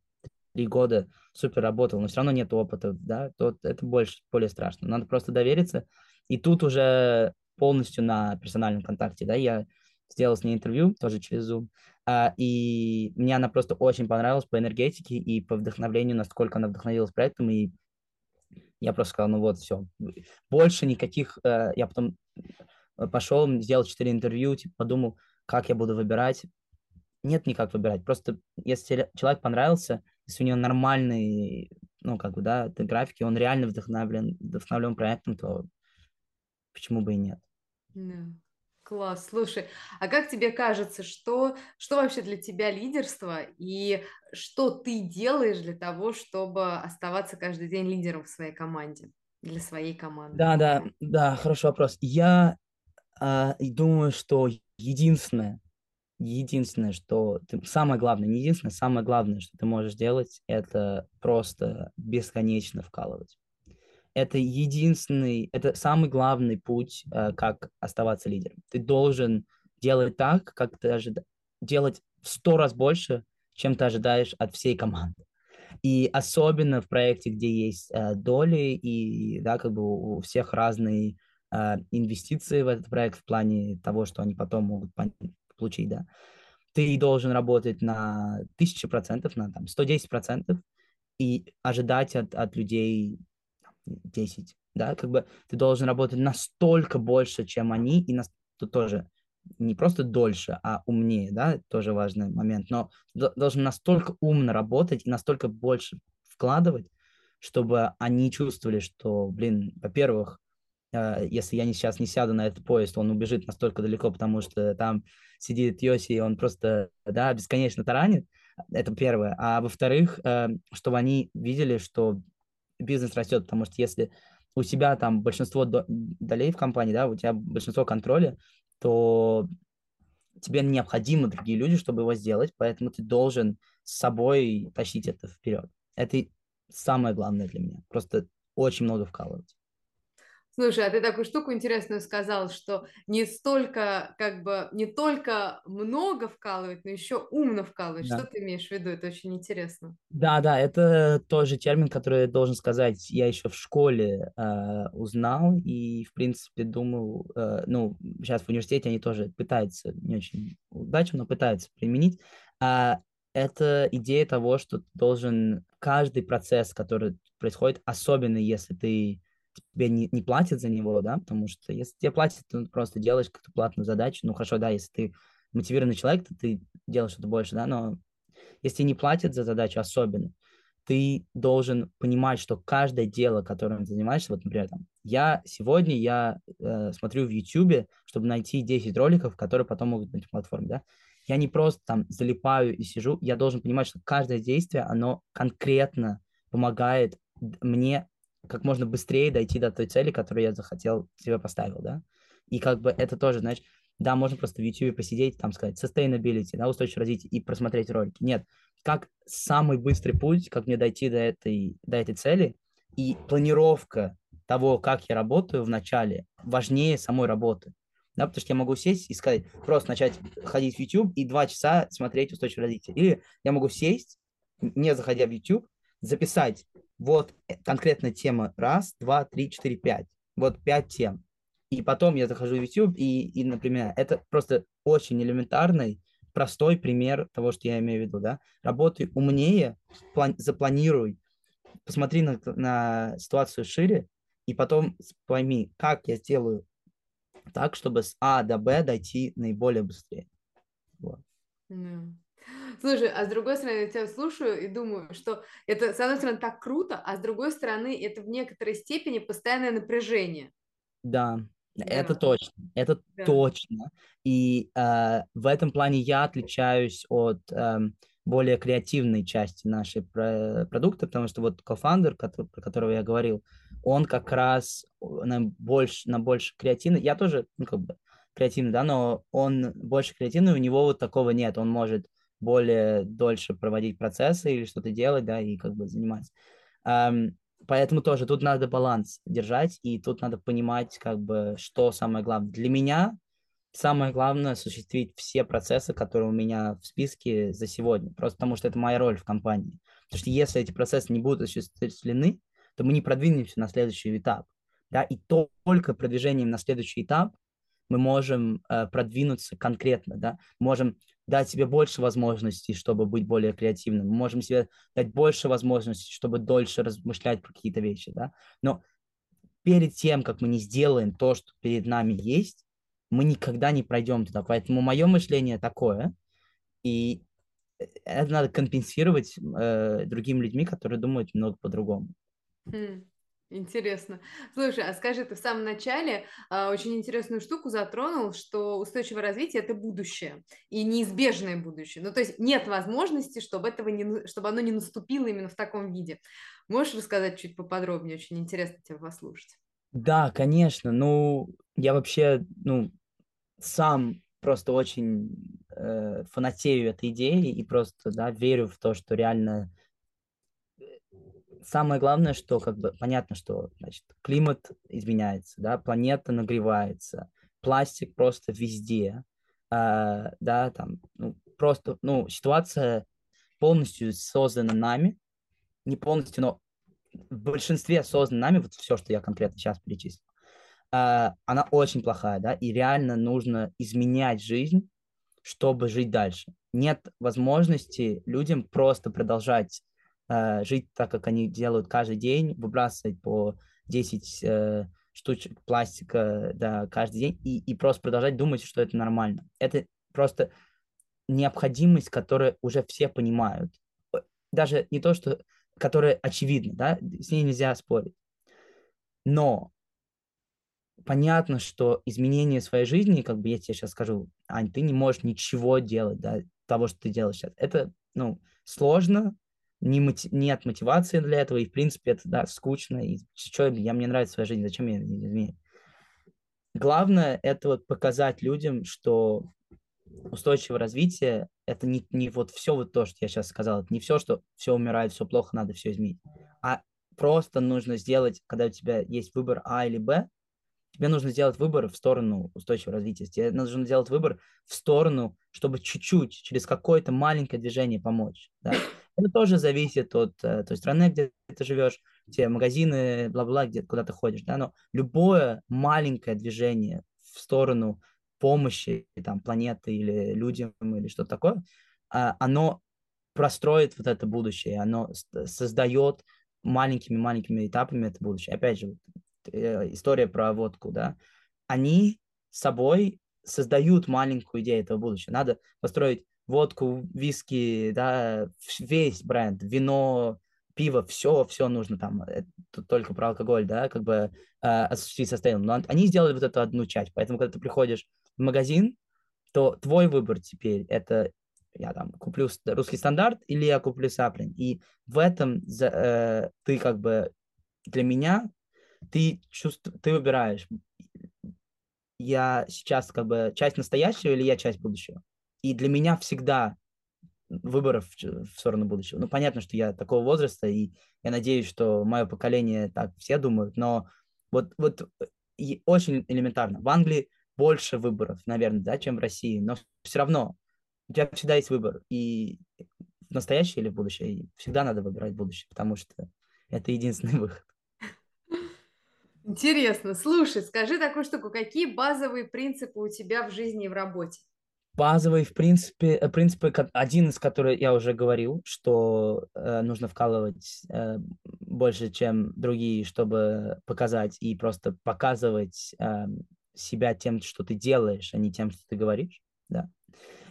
три года супер работал, но все равно нет опыта, да, то это больше, более страшно. Надо просто довериться. И тут уже полностью на персональном контакте, да, я сделал с ней интервью, тоже через Zoom, а, и мне она просто очень понравилась по энергетике и по вдохновлению, насколько она вдохновилась проектом, и я просто сказал, ну вот, все, больше никаких, э, я потом пошел, сделал четыре интервью, типа, подумал, как я буду выбирать, нет никак выбирать, просто если человек понравился, если у него нормальный, ну, как бы, да, графики, он реально вдохновлен, вдохновлен проектом, то почему бы и нет. Yeah. Класс, слушай, а как тебе кажется, что, что вообще для тебя лидерство и что ты делаешь для того, чтобы оставаться каждый день лидером в своей команде, для своей команды? Да, да, да, хороший вопрос. Я э, думаю, что единственное, единственное, что ты, самое главное, не единственное, самое главное, что ты можешь делать, это просто бесконечно вкалывать это единственный, это самый главный путь, э, как оставаться лидером. Ты должен делать так, как ты ожидаешь, делать в сто раз больше, чем ты ожидаешь от всей команды. И особенно в проекте, где есть э, доли и, да, как бы у всех разные инвестиции в этот проект в плане того, что они потом могут получить, да. Ты должен работать на тысячу процентов, на там 110 процентов и ожидать от, от людей 10, да, как бы ты должен работать настолько больше, чем они, и нас, тут тоже не просто дольше, а умнее, да, тоже важный момент, но должен настолько умно работать и настолько больше вкладывать, чтобы они чувствовали, что, блин, во-первых, если я не, сейчас не сяду на этот поезд, он убежит настолько далеко, потому что там сидит Йоси, и он просто, да, бесконечно таранит, это первое. А во-вторых, э, чтобы они видели, что бизнес растет, потому что если у тебя там большинство долей в компании, да, у тебя большинство контроля, то тебе необходимы другие люди, чтобы его сделать, поэтому ты должен с собой тащить это вперед. Это самое главное для меня. Просто очень много вкалывать. Слушай, а ты такую штуку интересную сказал, что не столько, как бы, не только много вкалывать, но еще умно вкалывать. Да. Что ты имеешь в виду? Это очень интересно. Да, да, это тоже термин, который должен сказать, я еще в школе э, узнал и, в принципе, думал, э, ну, сейчас в университете они тоже пытаются, не очень удачно, но пытаются применить. А это идея того, что ты должен каждый процесс, который происходит, особенно если ты тебе не, не платят за него, да, потому что если тебе платят, то просто делаешь какую-то платную задачу. Ну, хорошо, да, если ты мотивированный человек, то ты делаешь что-то больше, да, но если не платят за задачу особенно, ты должен понимать, что каждое дело, которым ты занимаешься, вот, например, там, я сегодня я э, смотрю в YouTube, чтобы найти 10 роликов, которые потом могут быть на платформе, да, я не просто там залипаю и сижу, я должен понимать, что каждое действие, оно конкретно помогает мне как можно быстрее дойти до той цели, которую я захотел себе поставил, да. И как бы это тоже, знаешь, да, можно просто в YouTube посидеть, там сказать sustainability, да, устойчивое развитие и просмотреть ролики. Нет, как самый быстрый путь, как мне дойти до этой, до этой цели, и планировка того, как я работаю в начале, важнее самой работы. Да, потому что я могу сесть и сказать, просто начать ходить в YouTube и два часа смотреть устойчивое развитие. Или я могу сесть, не заходя в YouTube, записать вот конкретная тема раз, два, три, четыре, пять. Вот пять тем. И потом я захожу в YouTube и, и, например, это просто очень элементарный, простой пример того, что я имею в виду, да. Работай умнее, план, запланируй, посмотри на, на ситуацию шире, и потом пойми, как я сделаю так, чтобы с А до Б дойти наиболее быстрее. Вот. Mm. Слушай, а с другой стороны, я тебя слушаю и думаю, что это, с одной стороны, так круто, а с другой стороны, это в некоторой степени постоянное напряжение. Да, да. это точно, это да. точно. И э, в этом плане я отличаюсь от э, более креативной части нашей про- продукта, потому что вот кофандер, который, про которого я говорил, он как раз на больше, на больше креативный. Я тоже, ну, как бы, креативный, да, но он больше креативный, у него вот такого нет. Он может более дольше проводить процессы или что-то делать, да, и как бы заниматься. Um, поэтому тоже тут надо баланс держать, и тут надо понимать, как бы, что самое главное. Для меня самое главное осуществить все процессы, которые у меня в списке за сегодня, просто потому что это моя роль в компании. Потому что если эти процессы не будут осуществлены, то мы не продвинемся на следующий этап. Да, и только продвижением на следующий этап мы можем э, продвинуться конкретно, да, можем дать себе больше возможностей, чтобы быть более креативным, мы можем себе дать больше возможностей, чтобы дольше размышлять про какие-то вещи, да, но перед тем, как мы не сделаем то, что перед нами есть, мы никогда не пройдем туда. Поэтому мое мышление такое, и это надо компенсировать э, другими людьми, которые думают немного по-другому. Хм. Интересно. Слушай, а скажи, ты в самом начале а, очень интересную штуку затронул, что устойчивое развитие это будущее и неизбежное будущее. Ну, то есть нет возможности, чтобы этого не, чтобы оно не наступило именно в таком виде. Можешь рассказать чуть поподробнее? Очень интересно тебя послушать. Да, конечно. Ну, я вообще, ну, сам просто очень э, фанатею этой идеи и просто, да, верю в то, что реально самое главное, что как бы понятно, что значит, климат изменяется, да, планета нагревается, пластик просто везде, э, да, там, ну, просто, ну, ситуация полностью создана нами, не полностью, но в большинстве создана нами, вот все, что я конкретно сейчас перечислил, э, она очень плохая, да, и реально нужно изменять жизнь, чтобы жить дальше. Нет возможности людям просто продолжать э, жить так, как они делают каждый день, выбрасывать по 10 э, штучек пластика да, каждый день и, и просто продолжать думать, что это нормально. Это просто необходимость, которую уже все понимают. Даже не то, что которая очевидна, да, с ней нельзя спорить. Но понятно, что изменение своей жизни, как бы я тебе сейчас скажу, Ань, ты не можешь ничего делать, да, того, что ты делаешь сейчас. Это, ну, сложно, не мотив... нет мотивации для этого, и, в принципе, это, да, скучно, и что, я, мне нравится своя жизнь, зачем я изменю? Главное, это вот показать людям, что устойчивое развитие – это не, не вот все вот то, что я сейчас сказал, это не все, что все умирает, все плохо, надо все изменить, а просто нужно сделать, когда у тебя есть выбор А или Б, тебе нужно сделать выбор в сторону устойчивого развития. Тебе нужно сделать выбор в сторону, чтобы чуть-чуть, через какое-то маленькое движение помочь. Да? Это тоже зависит от э, той страны, где ты живешь, те магазины, бла-бла, где куда ты ходишь. Да? Но любое маленькое движение в сторону помощи там, планеты или людям или что-то такое, а, оно простроит вот это будущее, оно создает маленькими-маленькими этапами это будущее. Опять же, Э, история про водку, да, они собой создают маленькую идею этого будущего. Надо построить водку, виски, да, весь бренд, вино, пиво, все, все нужно там, это только про алкоголь, да, как бы э, осуществить состояние. Но они сделали вот эту одну часть, поэтому, когда ты приходишь в магазин, то твой выбор теперь это я там куплю русский стандарт или я куплю саплин. И в этом э, ты как бы для меня ты чувств... ты выбираешь, я сейчас как бы часть настоящего или я часть будущего. И для меня всегда выборов в сторону будущего. Ну, понятно, что я такого возраста, и я надеюсь, что мое поколение так все думают, но вот, вот и очень элементарно. В Англии больше выборов, наверное, да, чем в России, но все равно у тебя всегда есть выбор. И в настоящее или в будущее, и всегда надо выбирать будущее, потому что это единственный выход. Интересно. Слушай, скажи такую штуку. Какие базовые принципы у тебя в жизни и в работе? Базовые, в принципе, э, принципы, один из которых я уже говорил, что э, нужно вкалывать э, больше, чем другие, чтобы показать и просто показывать э, себя тем, что ты делаешь, а не тем, что ты говоришь, да.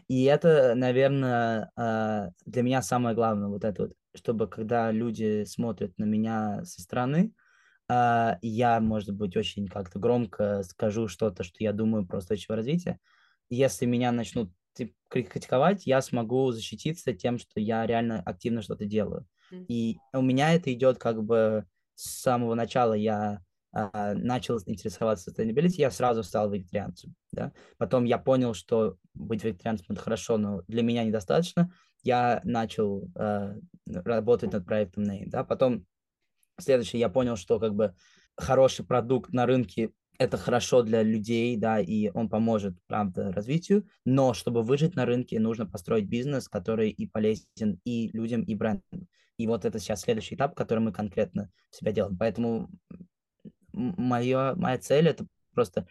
И это, наверное, э, для меня самое главное, вот это вот, чтобы когда люди смотрят на меня со стороны, а, я, может быть, очень как-то громко скажу что-то, что я думаю про устойчивое развитие. Если меня начнут критиковать, я смогу защититься тем, что я реально активно что-то делаю. И у меня это идет как бы с самого начала. Я а, начал интересоваться sustainability, я сразу стал вегетарианцем. Да? Потом я понял, что быть вегетарианцем это хорошо, но для меня недостаточно. Я начал а, работать над проектом Name. Да? Потом Следующее, я понял, что как бы хороший продукт на рынке это хорошо для людей, да, и он поможет, правда, развитию, но чтобы выжить на рынке, нужно построить бизнес, который и полезен и людям, и бренду. И вот это сейчас следующий этап, который мы конкретно себя делаем. Поэтому моя, моя цель это просто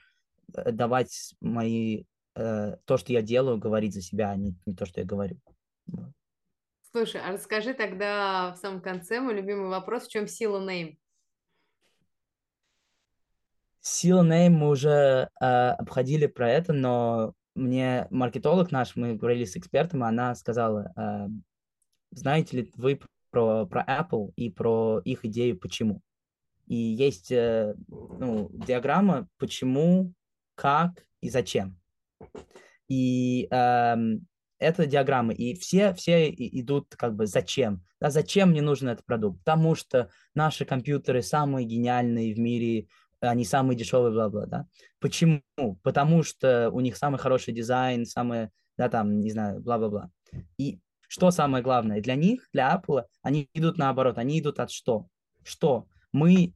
э, давать мои, э, то, что я делаю, говорить за себя, а не, не то, что я говорю. Слушай, а расскажи тогда в самом конце мой любимый вопрос, в чем сила name? Сила name мы уже э, обходили про это, но мне маркетолог наш, мы говорили с экспертом, она сказала, э, знаете ли вы про, про Apple и про их идею «почему»? И есть э, ну, диаграмма «почему», «как» и «зачем». И э, это диаграммы, и все, все идут как бы «зачем?». Да, зачем мне нужен этот продукт? Потому что наши компьютеры самые гениальные в мире, они самые дешевые, бла-бла, да. Почему? Потому что у них самый хороший дизайн, самое, да, там, не знаю, бла-бла-бла. И что самое главное? Для них, для Apple, они идут наоборот, они идут от что? Что? Мы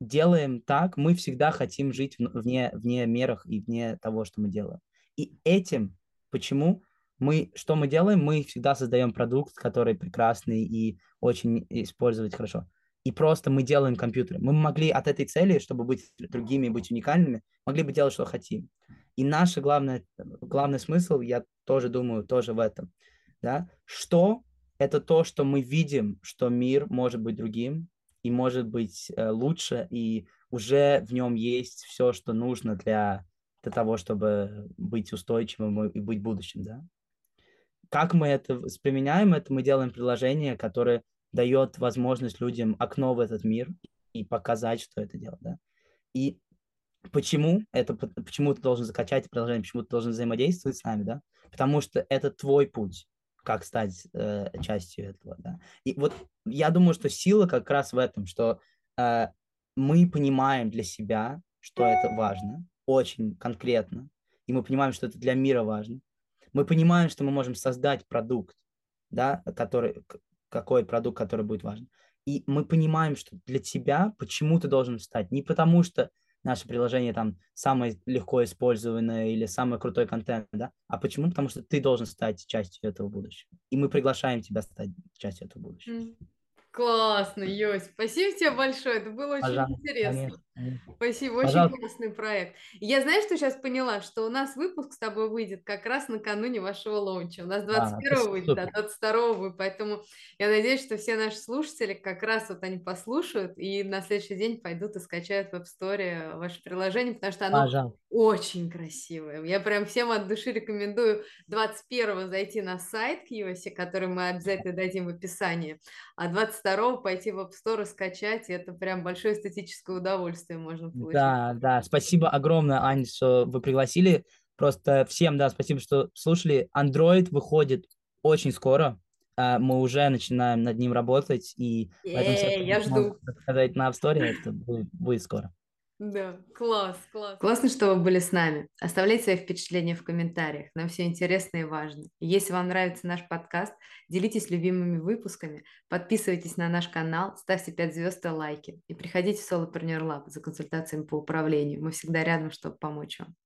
делаем так, мы всегда хотим жить вне, вне мерах и вне того, что мы делаем. И этим, почему? Мы, что мы делаем? Мы всегда создаем продукт, который прекрасный и очень использовать хорошо. И просто мы делаем компьютеры. Мы могли от этой цели, чтобы быть другими, быть уникальными, могли бы делать, что хотим. И наш главный, главный смысл, я тоже думаю, тоже в этом да, что это то, что мы видим, что мир может быть другим и может быть э, лучше, и уже в нем есть все, что нужно для, для того, чтобы быть устойчивым и быть будущим, да. Как мы это применяем, это мы делаем приложение, которое дает возможность людям окно в этот мир и показать, что это делать, да. И почему это, почему ты должен закачать приложение, почему ты должен взаимодействовать с нами, да? Потому что это твой путь как стать э, частью этого, да. И вот я думаю, что сила как раз в этом, что э, мы понимаем для себя, что это важно, очень конкретно, и мы понимаем, что это для мира важно. Мы понимаем, что мы можем создать продукт, да, который, какой продукт, который будет важен. И мы понимаем, что для тебя почему ты должен встать. Не потому что наше приложение там самое легко использованное или самый крутой контент, да? А почему? Потому что ты должен стать частью этого будущего. И мы приглашаем тебя стать частью этого будущего. Классно, Йось. Спасибо тебе большое. Это было очень Пожалуйста, интересно. Конечно, Спасибо, очень Пожалуйста. классный проект. Я знаешь, что сейчас поняла? Что у нас выпуск с тобой выйдет как раз накануне вашего лаунча. У нас 21 а, выйдет, а 22 будет. Поэтому я надеюсь, что все наши слушатели как раз вот они послушают и на следующий день пойдут и скачают в App Store ваше приложение, потому что оно Пожалуйста. очень красивое. Я прям всем от души рекомендую 21 зайти на сайт Киоси, который мы обязательно дадим в описании, а 20 22 пойти в App Store и скачать, и это прям большое эстетическое удовольствие можно получить. Да, да, спасибо огромное, Ань, что вы пригласили. Просто всем, да, спасибо, что слушали. Android выходит очень скоро. А, мы уже начинаем над ним работать, и в этом я жду. Сказать на App Store, это будет, будет скоро. Да, класс, класс. Классно, что вы были с нами. Оставляйте свои впечатления в комментариях. Нам все интересно и важно. Если вам нравится наш подкаст, делитесь любимыми выпусками, подписывайтесь на наш канал, ставьте 5 звезд и лайки. И приходите в Solopreneur Lab за консультациями по управлению. Мы всегда рядом, чтобы помочь вам.